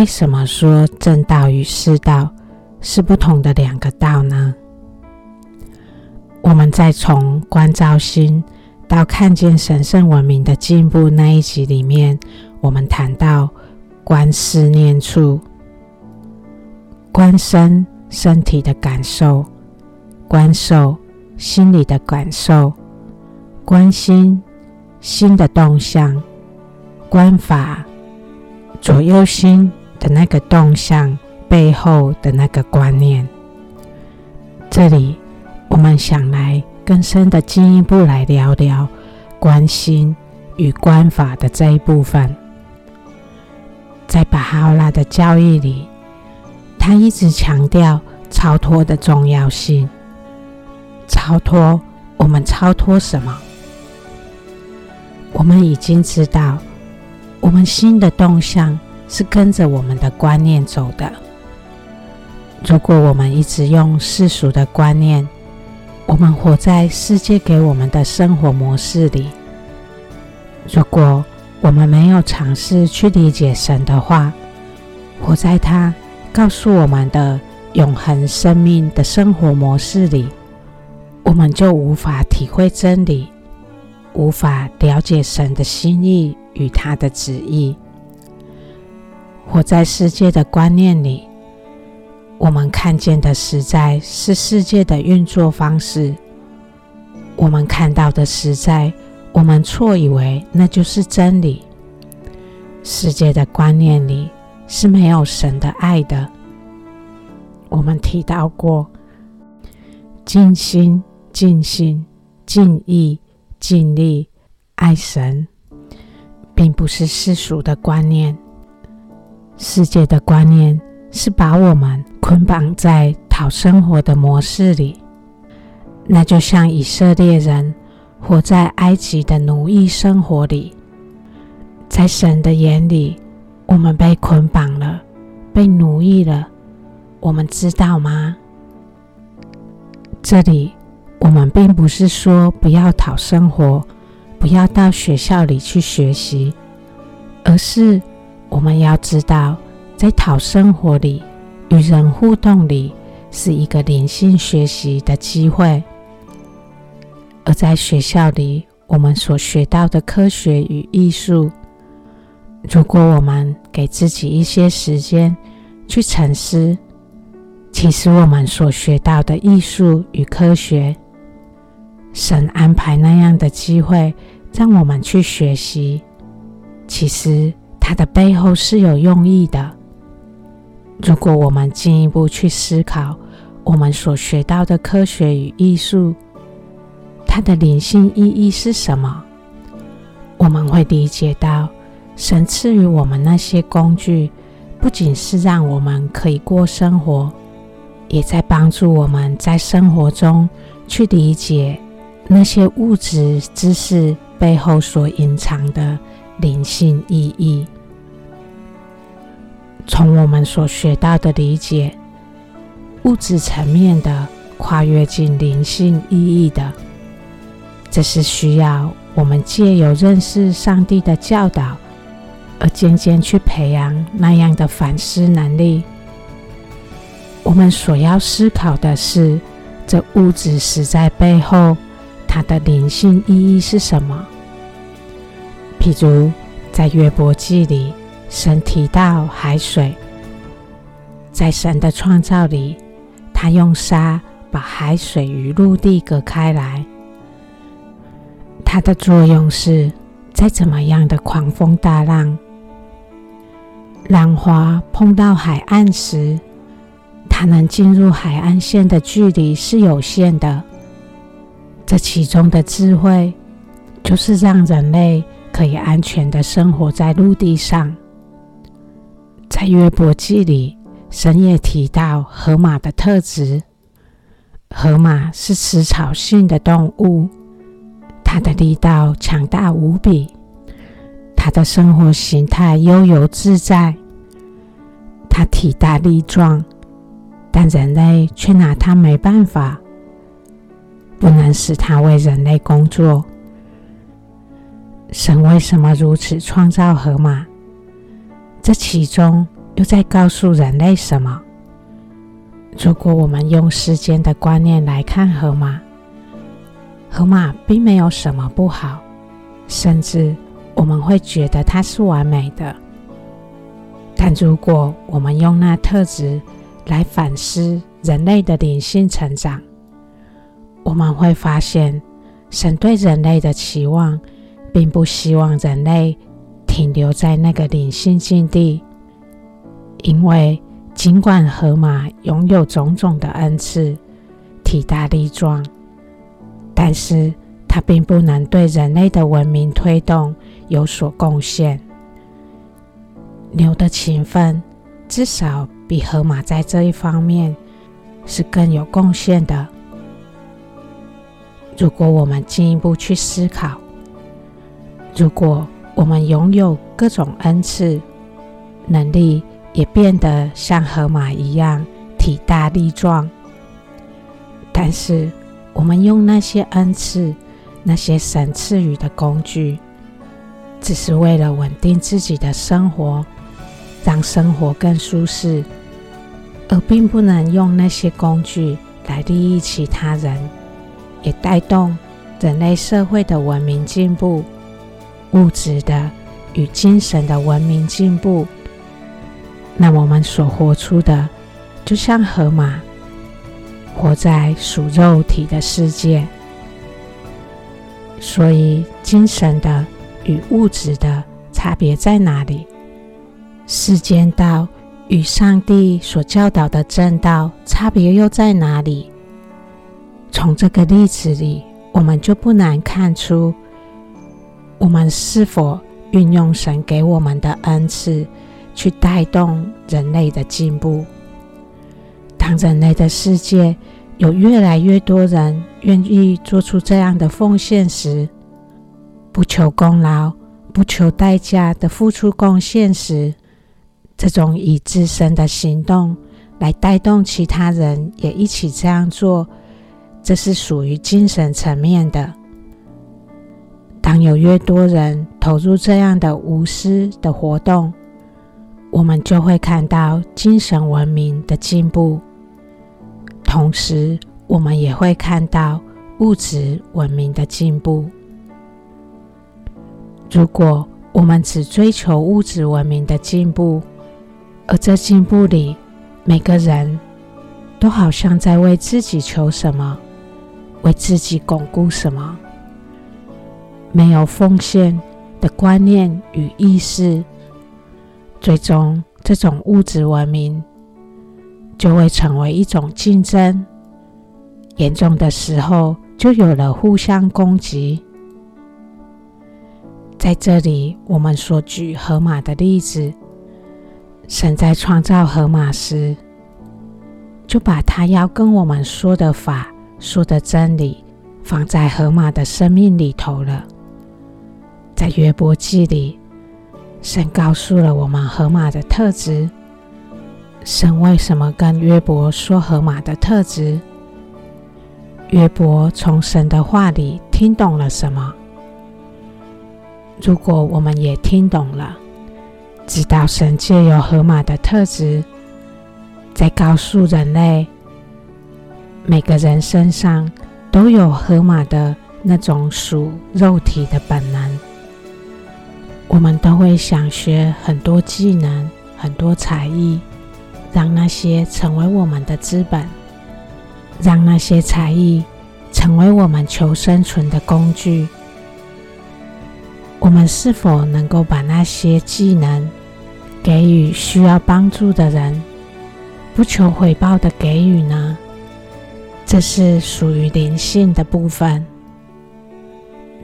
为什么说正道与世道是不同的两个道呢？我们在从观照心到看见神圣文明的进步那一集里面，我们谈到观思念处，观身身体的感受，观受心理的感受，观心心的动向，观法左右心的那个动向背后的那个观念。这里。我们想来更深的进一步来聊聊关心与观法的这一部分。在巴哈拉的教义里，他一直强调超脱的重要性。超脱，我们超脱什么？我们已经知道，我们心的动向是跟着我们的观念走的。如果我们一直用世俗的观念，我们活在世界给我们的生活模式里。如果我们没有尝试去理解神的话，活在他告诉我们的永恒生命的生活模式里，我们就无法体会真理，无法了解神的心意与他的旨意。活在世界的观念里。我们看见的实在是世界的运作方式，我们看到的实在，我们错以为那就是真理。世界的观念里是没有神的爱的。我们提到过，尽心、尽心、尽意、尽力爱神，并不是世俗的观念。世界的观念是把我们。捆绑在讨生活的模式里，那就像以色列人活在埃及的奴役生活里。在神的眼里，我们被捆绑了，被奴役了。我们知道吗？这里我们并不是说不要讨生活，不要到学校里去学习，而是我们要知道，在讨生活里。与人互动里是一个灵性学习的机会，而在学校里，我们所学到的科学与艺术，如果我们给自己一些时间去沉思，其实我们所学到的艺术与科学，神安排那样的机会让我们去学习，其实它的背后是有用意的。如果我们进一步去思考我们所学到的科学与艺术，它的灵性意义是什么？我们会理解到，神赐予我们那些工具，不仅是让我们可以过生活，也在帮助我们在生活中去理解那些物质知识背后所隐藏的灵性意义。从我们所学到的理解，物质层面的跨越进灵性意义的，这是需要我们借由认识上帝的教导，而渐渐去培养那样的反思能力。我们所要思考的是，这物质实在背后，它的灵性意义是什么？譬如在约伯记里。神提到海水，在神的创造里，他用沙把海水与陆地隔开来。它的作用是，在怎么样的狂风大浪，浪花碰到海岸时，它能进入海岸线的距离是有限的。这其中的智慧，就是让人类可以安全的生活在陆地上。在约伯记里，神也提到河马的特质。河马是食草性的动物，它的力道强大无比，它的生活形态悠游自在。它体大力壮，但人类却拿它没办法，不能使它为人类工作。神为什么如此创造河马？这其中又在告诉人类什么？如果我们用世间的观念来看河马，河马并没有什么不好，甚至我们会觉得它是完美的。但如果我们用那特质来反思人类的灵性成长，我们会发现，神对人类的期望，并不希望人类停留在那个灵性境地，因为尽管河马拥有种种的恩赐，体大力壮，但是它并不能对人类的文明推动有所贡献。牛的勤奋至少比河马在这一方面是更有贡献的。如果我们进一步去思考，如果我们拥有各种恩赐、能力，也变得像河马一样体大力壮，但是我们用那些恩赐、那些神赐予的工具，只是为了稳定自己的生活，让生活更舒适，而并不能用那些工具来利益其他人。也带动人类社会的文明进步，物质的与精神的文明进步。那我们所活出的，就像河马，活在属肉体的世界。所以，精神的与物质的差别在哪里？世间道与上帝所教导的正道差别又在哪里？从这个例子里，我们就不难看出，我们是否运用神给我们的恩赐，去带动人类的进步。当人类的世界有越来越多人愿意做出这样的奉献时，不求功劳、不求代价的付出贡献时，这种以自身的行动来带动其他人也一起这样做。这是属于精神层面的。当有越多人投入这样的无私的活动，我们就会看到精神文明的进步，同时我们也会看到物质文明的进步。如果我们只追求物质文明的进步，而这进步里每个人都好像在为自己求什么，为自己巩固什么？没有奉献的观念与意识，最终这种物质文明就会成为一种竞争，严重的时候就有了互相攻击。在这里，我们所举河马的例子，神在创造河马时，就把他要跟我们说的法。说的真理放在河马的生命里头了。在约伯记里，神告诉了我们河马的特质。神为什么跟约伯说河马的特质？约伯从神的话里听懂了什么？如果我们也听懂了，知道神借由河马的特质，在告诉人类。每个人身上都有河马的那种属肉体的本能，我们都会想学很多技能、很多才艺，让那些成为我们的资本，让那些才艺成为我们求生存的工具。我们是否能够把那些技能给予需要帮助的人，不求回报的给予呢？这是属于灵性的部分。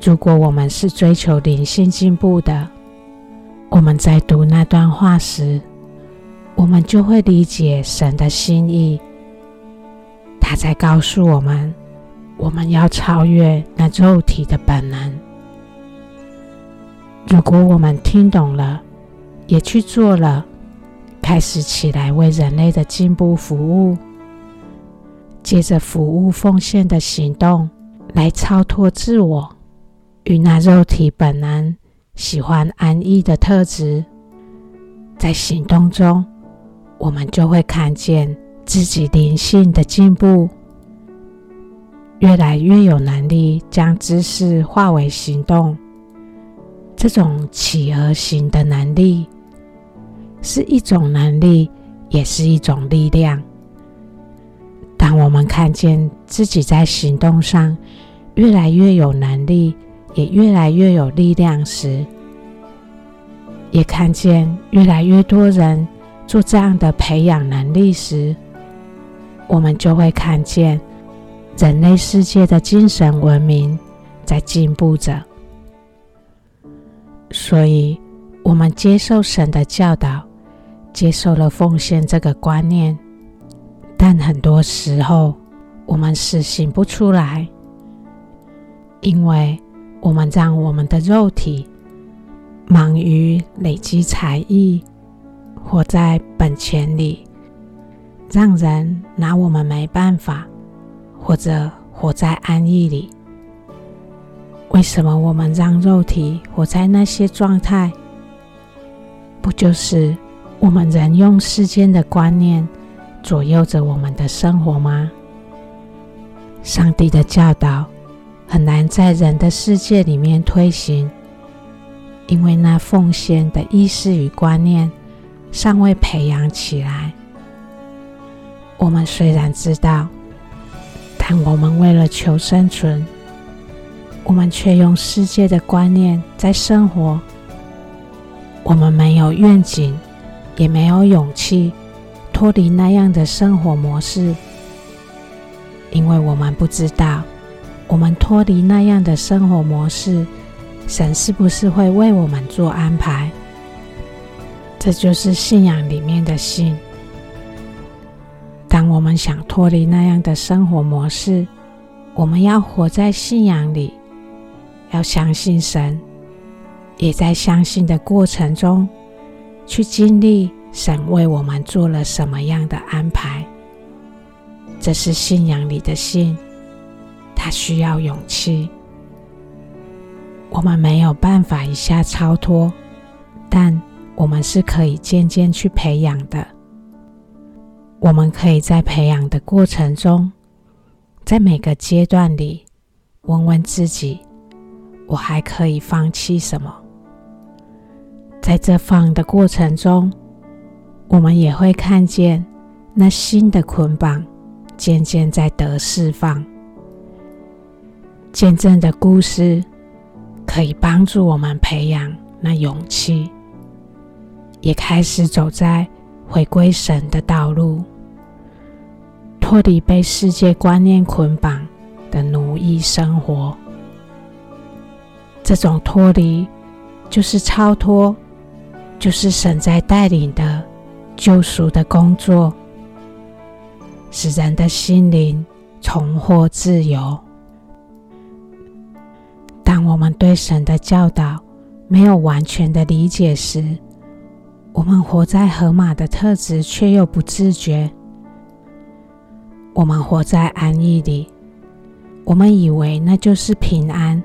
如果我们是追求灵性进步的，我们在读那段话时，我们就会理解神的心意。他在告诉我们，我们要超越那肉体的本能。如果我们听懂了，也去做了，开始起来为人类的进步服务。借着服务奉献的行动来超脱自我与那肉体本能喜欢安逸的特质，在行动中，我们就会看见自己灵性的进步，越来越有能力将知识化为行动。这种企鹅型的能力，是一种能力，也是一种力量。当我们看见自己在行动上越来越有能力，也越来越有力量时，也看见越来越多人做这样的培养能力时，我们就会看见人类世界的精神文明在进步着。所以，我们接受神的教导，接受了奉献这个观念，但很多时候我们实行不出来，因为我们让我们的肉体忙于累积财艺，活在本钱里，让人拿我们没办法，或者活在安逸里。为什么我们让肉体活在那些状态？不就是我们人用世间的观念左右着我们的生活吗？上帝的教导很难在人的世界里面推行，因为那奉献的意识与观念尚未培养起来。我们虽然知道，但我们为了求生存。我们却用世界的观念在生活，我们没有愿景，也没有勇气脱离那样的生活模式，因为我们不知道，我们脱离那样的生活模式，神是不是会为我们做安排？这就是信仰里面的信。当我们想脱离那样的生活模式，我们要活在信仰里。要相信神，也在相信的过程中，去经历神为我们做了什么样的安排。这是信仰里的信，它需要勇气。我们没有办法一下超脱，但我们是可以渐渐去培养的。我们可以在培养的过程中，在每个阶段里，问问自己。我还可以放弃什么？在这放的过程中，我们也会看见那新的捆绑渐渐在得释放。见证的故事可以帮助我们培养那勇气，也开始走在回归神的道路，脱离被世界观念捆绑的奴役生活。这种脱离，就是超脱，就是神在带领的救赎的工作，使人的心灵重获自由。我们对神的教导没有完全的理解时，我们活在河马的特质，却又不自觉。我们活在安逸里，我们以为那就是平安。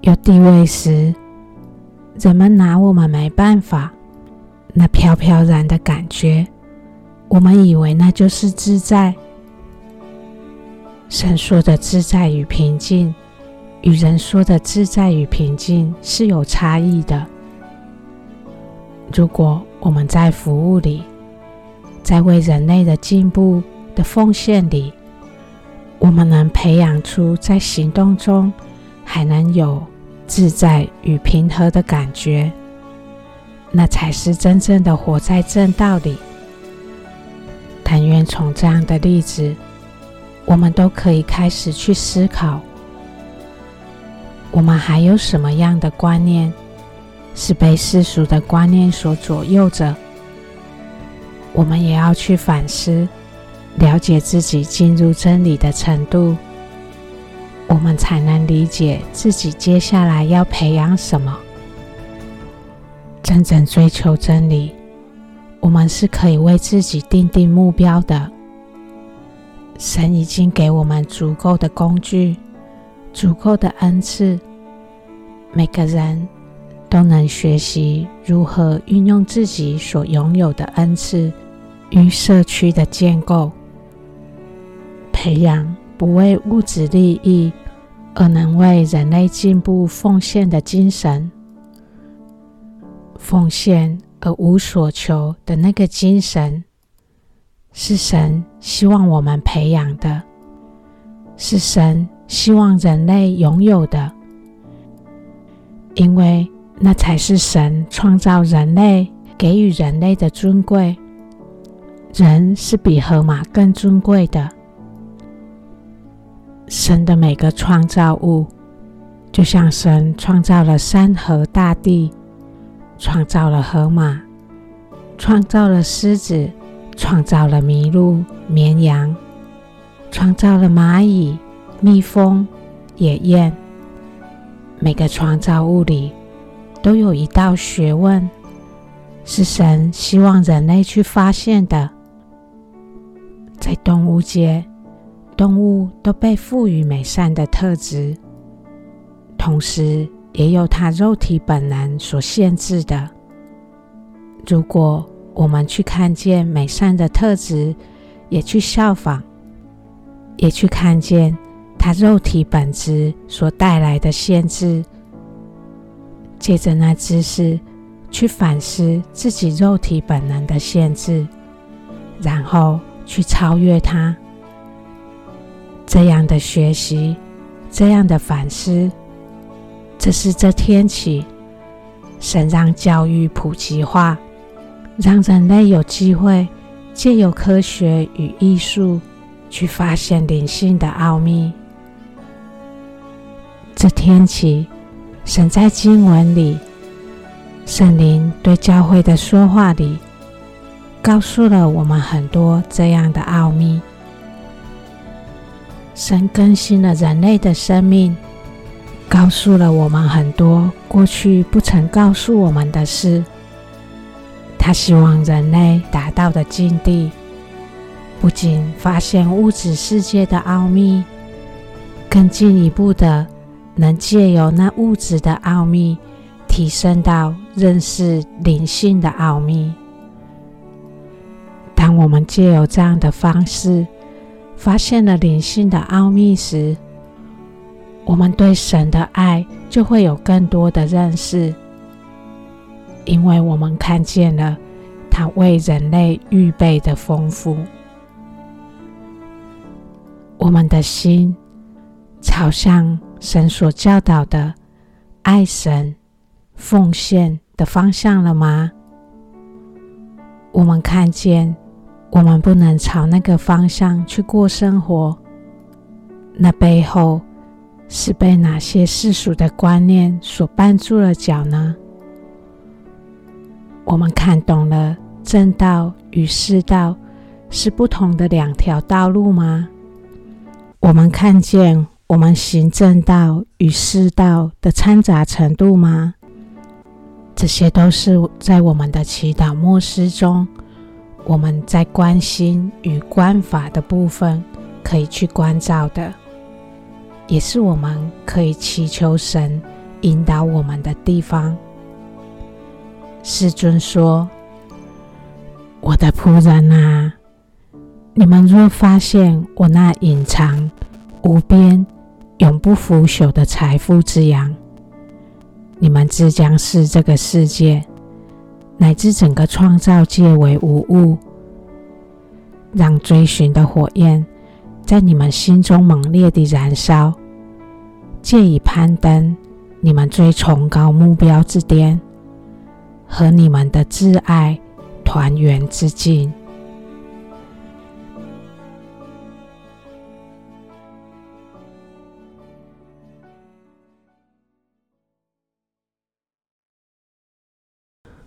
有地位时，人们拿我们没办法。那飘飘然的感觉，我们以为那就是自在。神说的自在与平静，与人说的自在与平静是有差异的。如果我们在服务里，在为人类的进步的奉献里，我们能培养出在行动中还能有自在与平和的感觉，那才是真正的活在正道里。但愿从这样的例子，我们都可以开始去思考：我们还有什么样的观念是被世俗的观念所左右着？我们也要去反思，了解自己进入真理的程度。我们才能理解自己接下来要培养什么。真正追求真理，我们是可以为自己定定目标的。神已经给我们足够的工具，足够的恩赐。每个人都能学习如何运用自己所拥有的恩赐与社区的建构，培养不为物质利益而能为人类进步奉献的精神。奉献而无所求的那个精神，是神希望我们培养的，是神希望人类拥有的，因为那才是神创造人类、给予人类的尊贵。人是比河马更尊贵的。神的每个创造物，就像神创造了山河大地。创造了河马，创造了狮子，创造了麋鹿、绵羊，创造了蚂蚁、蜜蜂、野雁。每个创造物里都有一道学问，是神希望人类去发现的。在动物界，动物都被赋予美善的特质，同时，也有它肉体本能所限制的。如果我们去看见美善的特质，也去效仿，也去看见他肉体本质所带来的限制，借着那知识去反思自己肉体本能的限制，然后去超越它，这样的学习，这样的反思。这是这天起，神让教育普及化，让人类有机会借由科学与艺术去发现灵性的奥秘。这天起，神在经文里，圣灵对教会的说话里，告诉了我们很多这样的奥秘。神更新了人类的生命。告诉了我们很多过去不曾告诉我们的事。他希望人类达到的境地，不仅发现物质世界的奥秘，更进一步的能借由那物质的奥秘，提升到认识灵性的奥秘。当我们借由这样的方式，发现了灵性的奥秘时，我们对神的爱就会有更多的认识，因为我们看见了他为人类预备的丰富。我们的心朝向神所教导的爱神、奉献的方向了吗？我们看见我们不能朝那个方向去过生活，那背后。是被哪些世俗的观念所绊住了脚呢？我们看懂了正道与世道是不同的两条道路吗？我们看见我们行正道与世道的掺杂程度吗？这些都是在我们的祈祷默思中，我们在关心与观法的部分可以去关照的。也是我们可以祈求神引导我们的地方。世尊说：“我的仆人啊，你们若发现我那隐藏、无边、不腐朽的财富之羊，你们自将视这个世界乃至整个创造界为无物，让追寻的火焰在你们心中猛烈地燃烧。”借以攀登你们最崇高目标之巅，和你们的挚爱团圆之境。